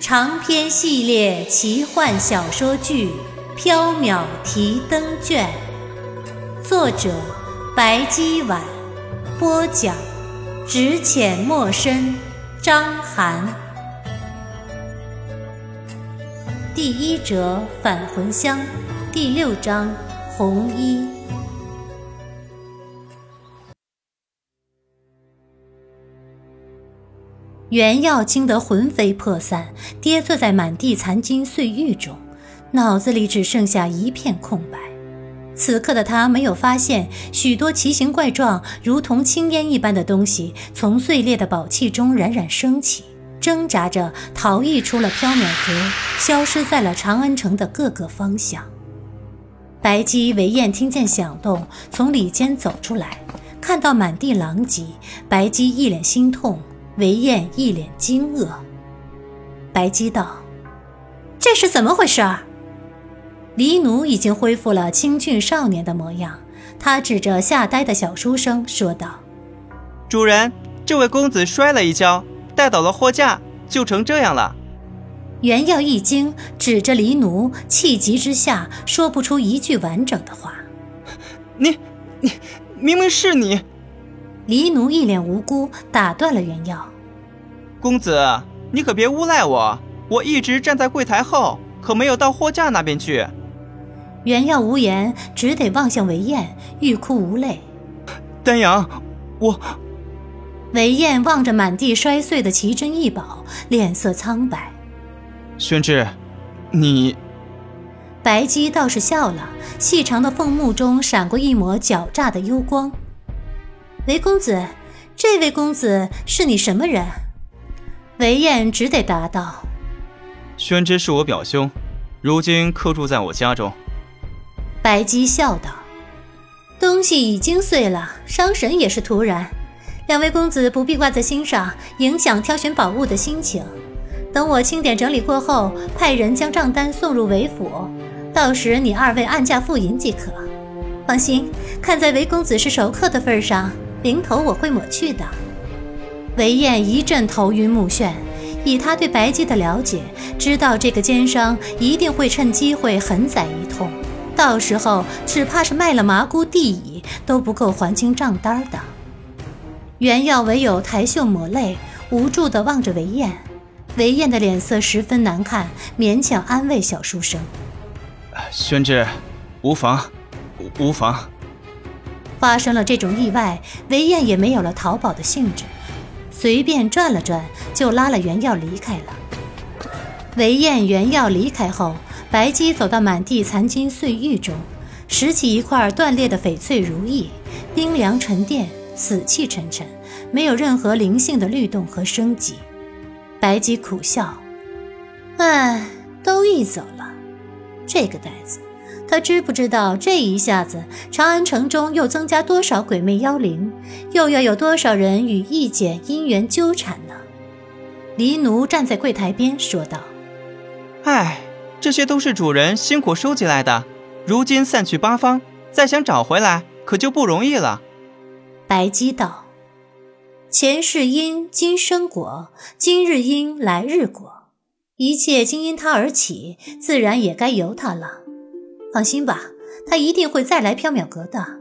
长篇系列奇幻小说剧《缥缈提灯卷》，作者白姬婉，播讲只浅墨深，张涵。第一折返魂香，第六章红衣。袁耀惊得魂飞魄散，跌坐在满地残金碎玉中，脑子里只剩下一片空白。此刻的他没有发现，许多奇形怪状、如同青烟一般的东西从碎裂的宝器中冉冉升起，挣扎着逃逸出了缥缈阁，消失在了长安城的各个方向。白姬、韦燕听见响动，从里间走出来，看到满地狼藉，白姬一脸心痛。韦燕一脸惊愕。白姬道：“这是怎么回事？”黎奴已经恢复了清俊少年的模样，他指着吓呆的小书生说道：“主人，这位公子摔了一跤，带倒了货架，就成这样了。”袁耀一惊，指着黎奴，气急之下说不出一句完整的话：“你，你，明明是你！”黎奴一脸无辜，打断了袁耀：“公子，你可别诬赖我，我一直站在柜台后，可没有到货架那边去。”袁耀无言，只得望向韦燕，欲哭无泪。丹阳，我……韦燕望着满地摔碎的奇珍异宝，脸色苍白。宣之，你……白姬倒是笑了，细长的凤目中闪过一抹狡诈的幽光。韦公子，这位公子是你什么人？韦燕只得答道：“宣之是我表兄，如今客住在我家中。”白姬笑道：“东西已经碎了，伤神也是突然。两位公子不必挂在心上，影响挑选宝物的心情。等我清点整理过后，派人将账单送入韦府，到时你二位按价付银即可。放心，看在韦公子是熟客的份上。”零头我会抹去的。韦燕一阵头晕目眩，以他对白姬的了解，知道这个奸商一定会趁机会狠宰一通，到时候只怕是卖了麻姑地矣都不够还清账单的。袁耀唯有抬袖抹泪，无助地望着韦燕。韦燕的脸色十分难看，勉强安慰小书生：“宣之，无妨，无妨。”发生了这种意外，韦燕也没有了逃跑的兴致，随便转了转，就拉了袁耀离开了。韦燕、袁耀离开后，白姬走到满地残金碎玉中，拾起一块断裂的翡翠如意，冰凉沉淀，死气沉沉，没有任何灵性的律动和生机。白姬苦笑：“唉，都易走了，这个袋子。”他知不知道，这一下子长安城中又增加多少鬼魅妖灵，又要有多少人与易简姻缘纠缠呢？黎奴站在柜台边说道：“唉，这些都是主人辛苦收集来的，如今散去八方，再想找回来可就不容易了。”白姬道：“前世因，今生果；今日因，来日果。一切皆因他而起，自然也该由他了。”放心吧，他一定会再来缥缈阁的。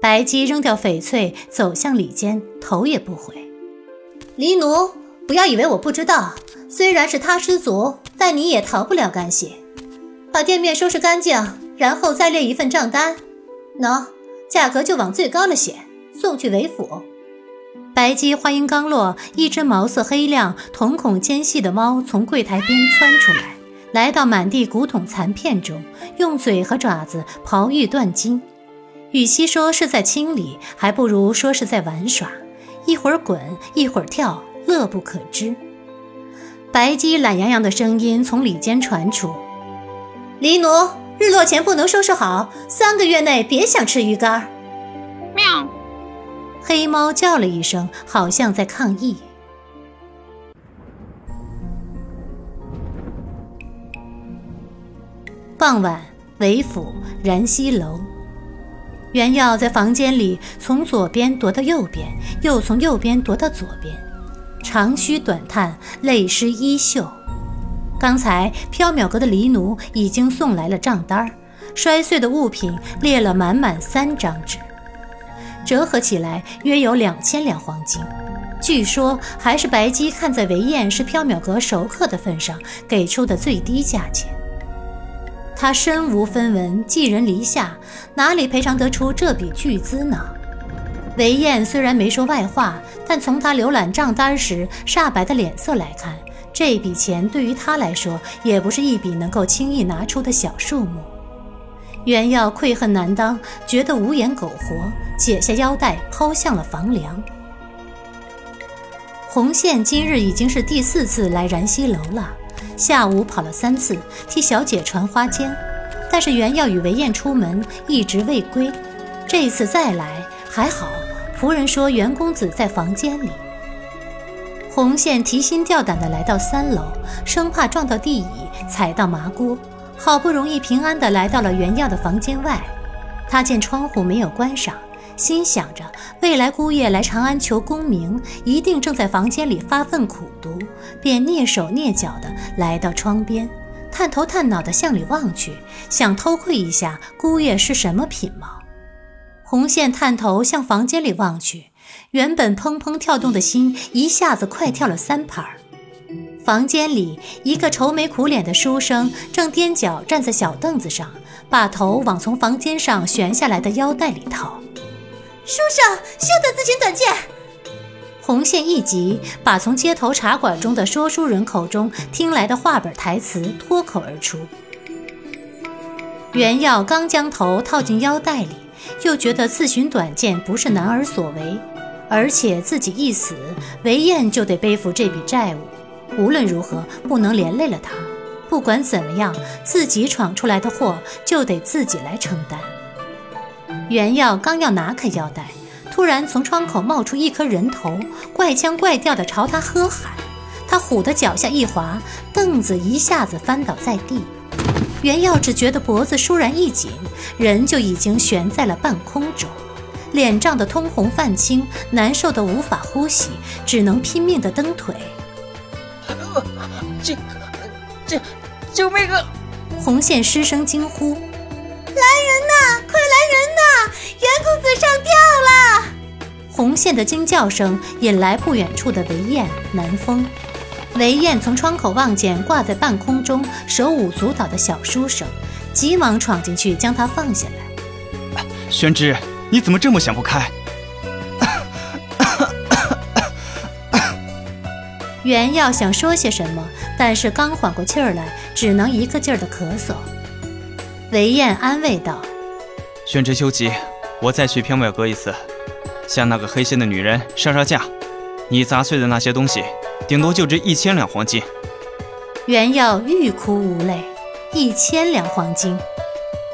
白姬扔掉翡翠，走向里间，头也不回。黎奴，不要以为我不知道，虽然是他失足，但你也逃不了干系。把店面收拾干净，然后再列一份账单。喏，价格就往最高了写，送去韦府。白姬话音刚落，一只毛色黑亮、瞳孔尖细的猫从柜台边窜出来。来到满地古董残片中，用嘴和爪子刨玉断金，与其说是在清理，还不如说是在玩耍。一会儿滚，一会儿跳，乐不可支。白姬懒洋洋的声音从里间传出：“黎奴，日落前不能收拾好，三个月内别想吃鱼干。喵！黑猫叫了一声，好像在抗议。傍晚，韦府燃溪楼，袁耀在房间里从左边踱到右边，又从右边踱到左边，长吁短叹，泪湿衣袖。刚才缥缈阁的黎奴已经送来了账单摔碎的物品列了满满三张纸，折合起来约有两千两黄金。据说还是白姬看在韦燕是缥缈阁熟客的份上给出的最低价钱。他身无分文，寄人篱下，哪里赔偿得出这笔巨资呢？韦燕虽然没说外话，但从他浏览账单时煞白的脸色来看，这笔钱对于他来说也不是一笔能够轻易拿出的小数目。袁耀愧恨难当，觉得无颜苟活，解下腰带抛向了房梁。红线今日已经是第四次来燃溪楼了。下午跑了三次，替小姐传花笺，但是袁耀与韦燕出门一直未归。这一次再来还好，仆人说袁公子在房间里。红线提心吊胆地来到三楼，生怕撞到地椅，踩到麻锅，好不容易平安地来到了袁耀的房间外。他见窗户没有关上。心想着，未来姑爷来长安求功名，一定正在房间里发奋苦读，便蹑手蹑脚地来到窗边，探头探脑地向里望去，想偷窥一下姑爷是什么品貌。红线探头向房间里望去，原本砰砰跳动的心一下子快跳了三拍儿。房间里，一个愁眉苦脸的书生正踮脚站在小凳子上，把头往从房间上悬下来的腰带里掏。书生，休得自寻短见！红线一急，把从街头茶馆中的说书人口中听来的话本台词脱口而出。袁耀刚将头套进腰带里，又觉得自寻短见不是男儿所为，而且自己一死，韦燕就得背负这笔债务，无论如何不能连累了他。不管怎么样，自己闯出来的祸就得自己来承担。袁耀刚要拿开腰带，突然从窗口冒出一颗人头，怪腔怪调地朝他喝喊。他唬得脚下一滑，凳子一下子翻倒在地。袁耀只觉得脖子倏然一紧，人就已经悬在了半空中，脸胀得通红泛青，难受得无法呼吸，只能拼命地蹬腿。救救救命啊！红线失声惊呼：“子上吊了！红线的惊叫声引来不远处的韦燕、南风。韦燕从窗口望见挂在半空中、手舞足蹈的小书生，急忙闯进去将他放下来。宣之，你怎么这么想不开？原耀想说些什么，但是刚缓过气儿来，只能一个劲儿的咳嗽。韦燕安慰道。宣之休急，我再去缥缈阁一次，向那个黑心的女人杀杀价。你砸碎的那些东西，顶多就值一千两黄金。袁耀欲哭无泪，一千两黄金，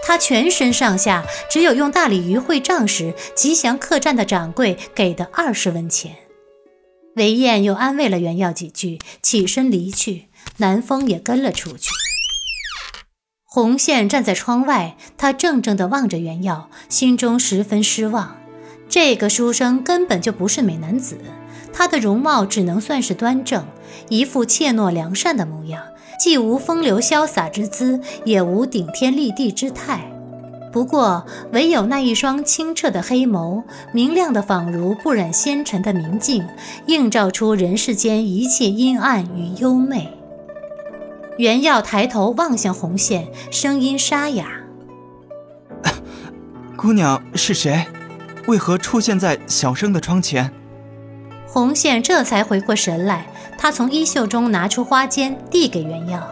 他全身上下只有用大鲤鱼会账时吉祥客栈的掌柜给的二十文钱。韦燕又安慰了袁耀几句，起身离去，南风也跟了出去。红线站在窗外，他怔怔地望着袁耀，心中十分失望。这个书生根本就不是美男子，他的容貌只能算是端正，一副怯懦良善的模样，既无风流潇洒之姿，也无顶天立地之态。不过，唯有那一双清澈的黑眸，明亮的仿如不染纤尘的明镜，映照出人世间一切阴暗与幽昧。袁耀抬头望向红线，声音沙哑：“ 姑娘是谁？为何出现在小生的窗前？”红线这才回过神来，他从衣袖中拿出花笺，递给袁耀：“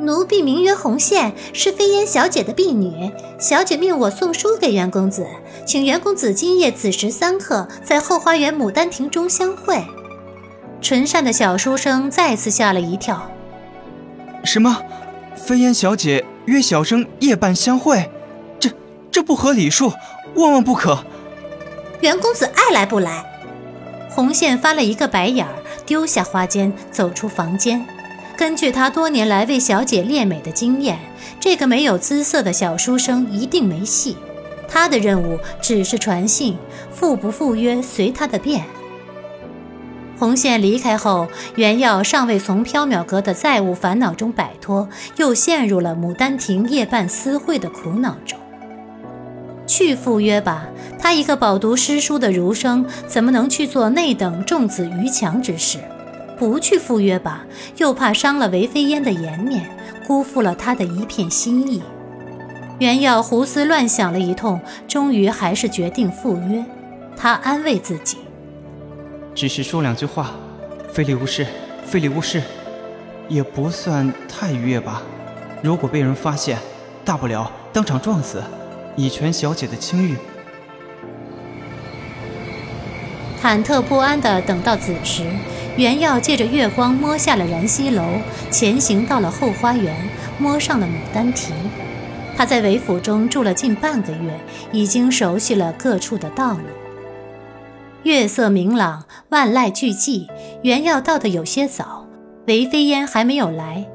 奴婢名曰红线，是飞烟小姐的婢女。小姐命我送书给袁公子，请袁公子今夜子时三刻，在后花园牡丹亭中相会。”纯善的小书生再次吓了一跳。什么？飞燕小姐约小生夜半相会，这这不合礼数，万万不可。袁公子爱来不来？红线翻了一个白眼儿，丢下花笺，走出房间。根据他多年来为小姐练美的经验，这个没有姿色的小书生一定没戏。他的任务只是传信，赴不赴约随他的便。红线离开后，袁耀尚未从缥缈阁的债务烦恼中摆脱，又陷入了牡丹亭夜半私会的苦恼中。去赴约吧，他一个饱读诗书的儒生，怎么能去做那等重子于强之事？不去赴约吧，又怕伤了韦飞烟的颜面，辜负了他的一片心意。袁耀胡思乱想了一通，终于还是决定赴约。他安慰自己。只是说两句话，非礼勿视，非礼勿视，也不算太逾越吧。如果被人发现，大不了当场撞死，以全小姐的清誉。忐忑不安地等到子时，袁耀借着月光摸下了燃溪楼，前行到了后花园，摸上了牡丹亭。他在韦府中住了近半个月，已经熟悉了各处的道路。月色明朗，万籁俱寂。袁耀到的有些早，韦飞烟还没有来。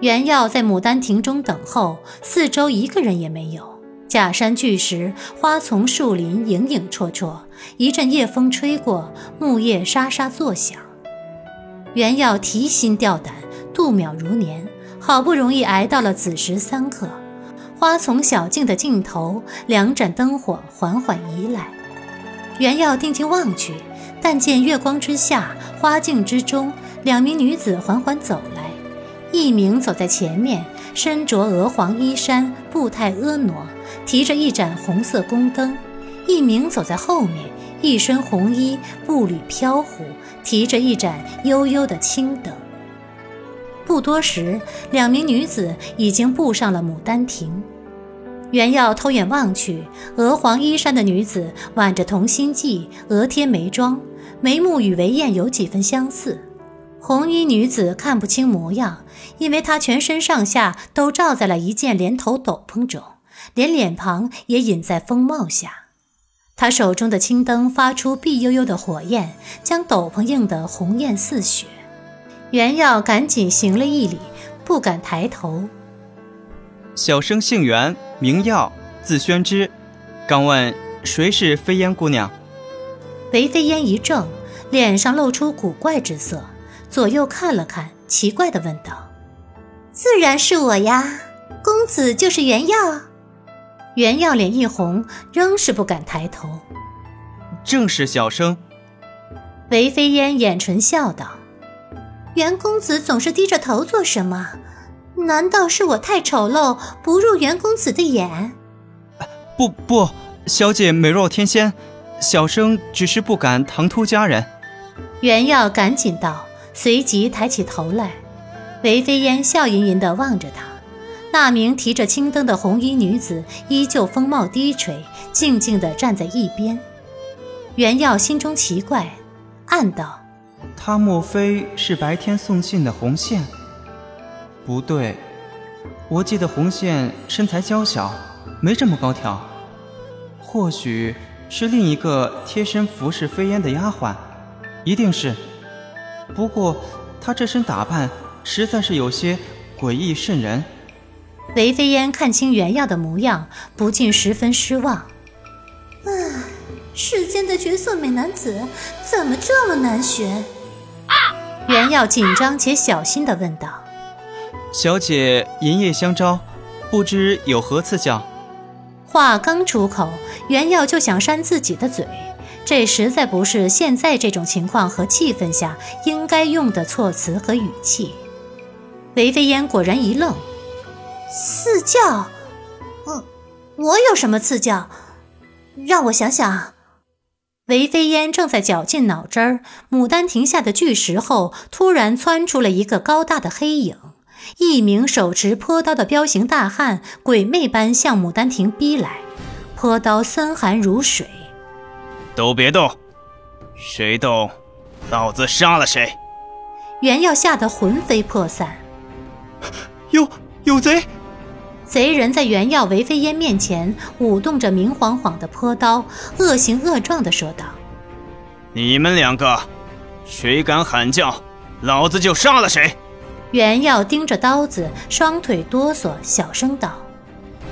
袁耀在牡丹亭中等候，四周一个人也没有。假山巨石，花丛树林，影影绰绰。一阵夜风吹过，木叶沙沙作响。袁耀提心吊胆，度秒如年，好不容易挨到了子时三刻。花丛小径的尽头，两盏灯火缓缓移来。原要定睛望去，但见月光之下，花径之中，两名女子缓缓走来。一名走在前面，身着鹅黄衣衫，步态婀娜，提着一盏红色宫灯；一名走在后面，一身红衣，步履飘忽，提着一盏幽幽的青灯。不多时，两名女子已经步上了牡丹亭。袁耀偷眼望去，鹅黄衣衫的女子挽着同心髻，额贴眉妆，眉目与韦燕有几分相似。红衣女子看不清模样，因为她全身上下都罩在了一件连头斗篷中，连脸庞也隐在风帽下。她手中的青灯发出碧幽幽的火焰，将斗篷映得红艳似雪。袁耀赶紧行了一礼，不敢抬头。小生姓袁，名耀，字宣之。敢问谁是飞烟姑娘？韦飞烟一怔，脸上露出古怪之色，左右看了看，奇怪的问道：“自然是我呀，公子就是袁耀。”袁耀脸一红，仍是不敢抬头。正是小生。韦飞烟掩唇笑道：“袁公子总是低着头做什么？”难道是我太丑陋，不入袁公子的眼？不不，小姐美若天仙，小生只是不敢唐突佳人。袁耀赶紧道，随即抬起头来。韦飞烟笑吟吟地望着他。那名提着青灯的红衣女子依旧风貌低垂，静静地站在一边。袁耀心中奇怪，暗道：她莫非是白天送信的红线？不对，我记得红线身材娇小，没这么高挑。或许是另一个贴身服侍飞烟的丫鬟，一定是。不过她这身打扮实在是有些诡异渗人。韦飞烟看清原耀的模样，不禁十分失望。唉，世间的绝色美男子怎么这么难选？啊！原耀紧张且小心地问道。小姐银夜相招，不知有何赐教？话刚出口，袁耀就想扇自己的嘴，这实在不是现在这种情况和气氛下应该用的措辞和语气。韦飞烟果然一愣：“赐教？嗯，我有什么赐教？让我想想。”韦飞烟正在绞尽脑汁儿，牡丹亭下的巨石后，突然窜出了一个高大的黑影。一名手持坡刀的彪形大汉，鬼魅般向牡丹亭逼来，坡刀森寒如水。都别动，谁动，老子杀了谁！袁耀吓得魂飞魄散。有有贼！贼人在袁耀、韦飞烟面前舞动着明晃晃的坡刀，恶形恶状地说道：“你们两个，谁敢喊叫，老子就杀了谁！”袁耀盯着刀子，双腿哆嗦，小声道：“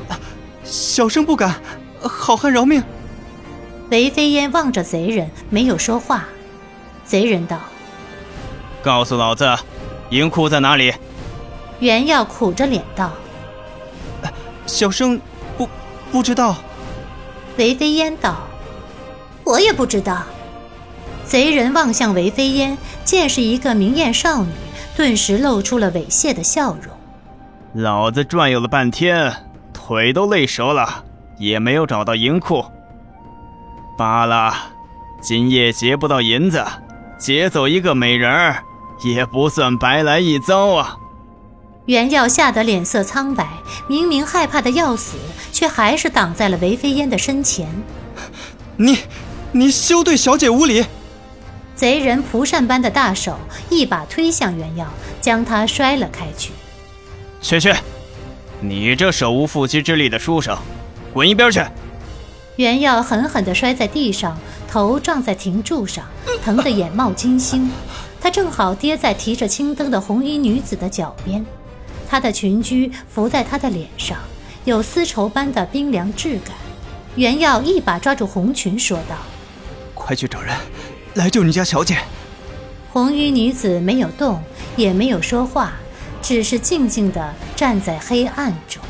啊小生不敢，好汉饶命。”韦飞烟望着贼人，没有说话。贼人道：“告诉老子，银库在哪里？”袁耀苦着脸道：“小生不不知道。”韦飞烟道：“我也不知道。”贼人望向韦飞烟，见是一个明艳少女。顿时露出了猥亵的笑容。老子转悠了半天，腿都累折了，也没有找到银库。罢了，今夜劫不到银子，劫走一个美人儿，也不算白来一遭啊！袁耀吓得脸色苍白，明明害怕的要死，却还是挡在了韦飞烟的身前。你，你休对小姐无礼！贼人蒲扇般的大手一把推向袁耀，将他摔了开去。去去，你这手无缚鸡之力的书生，滚一边去！袁耀狠狠地摔在地上，头撞在亭柱上，疼得眼冒金星。他正好跌在提着青灯的红衣女子的脚边，她的裙裾拂在他的脸上，有丝绸般的冰凉质感。袁耀一把抓住红裙，说道：“快去找人！”来救你家小姐。红衣女子没有动，也没有说话，只是静静的站在黑暗中。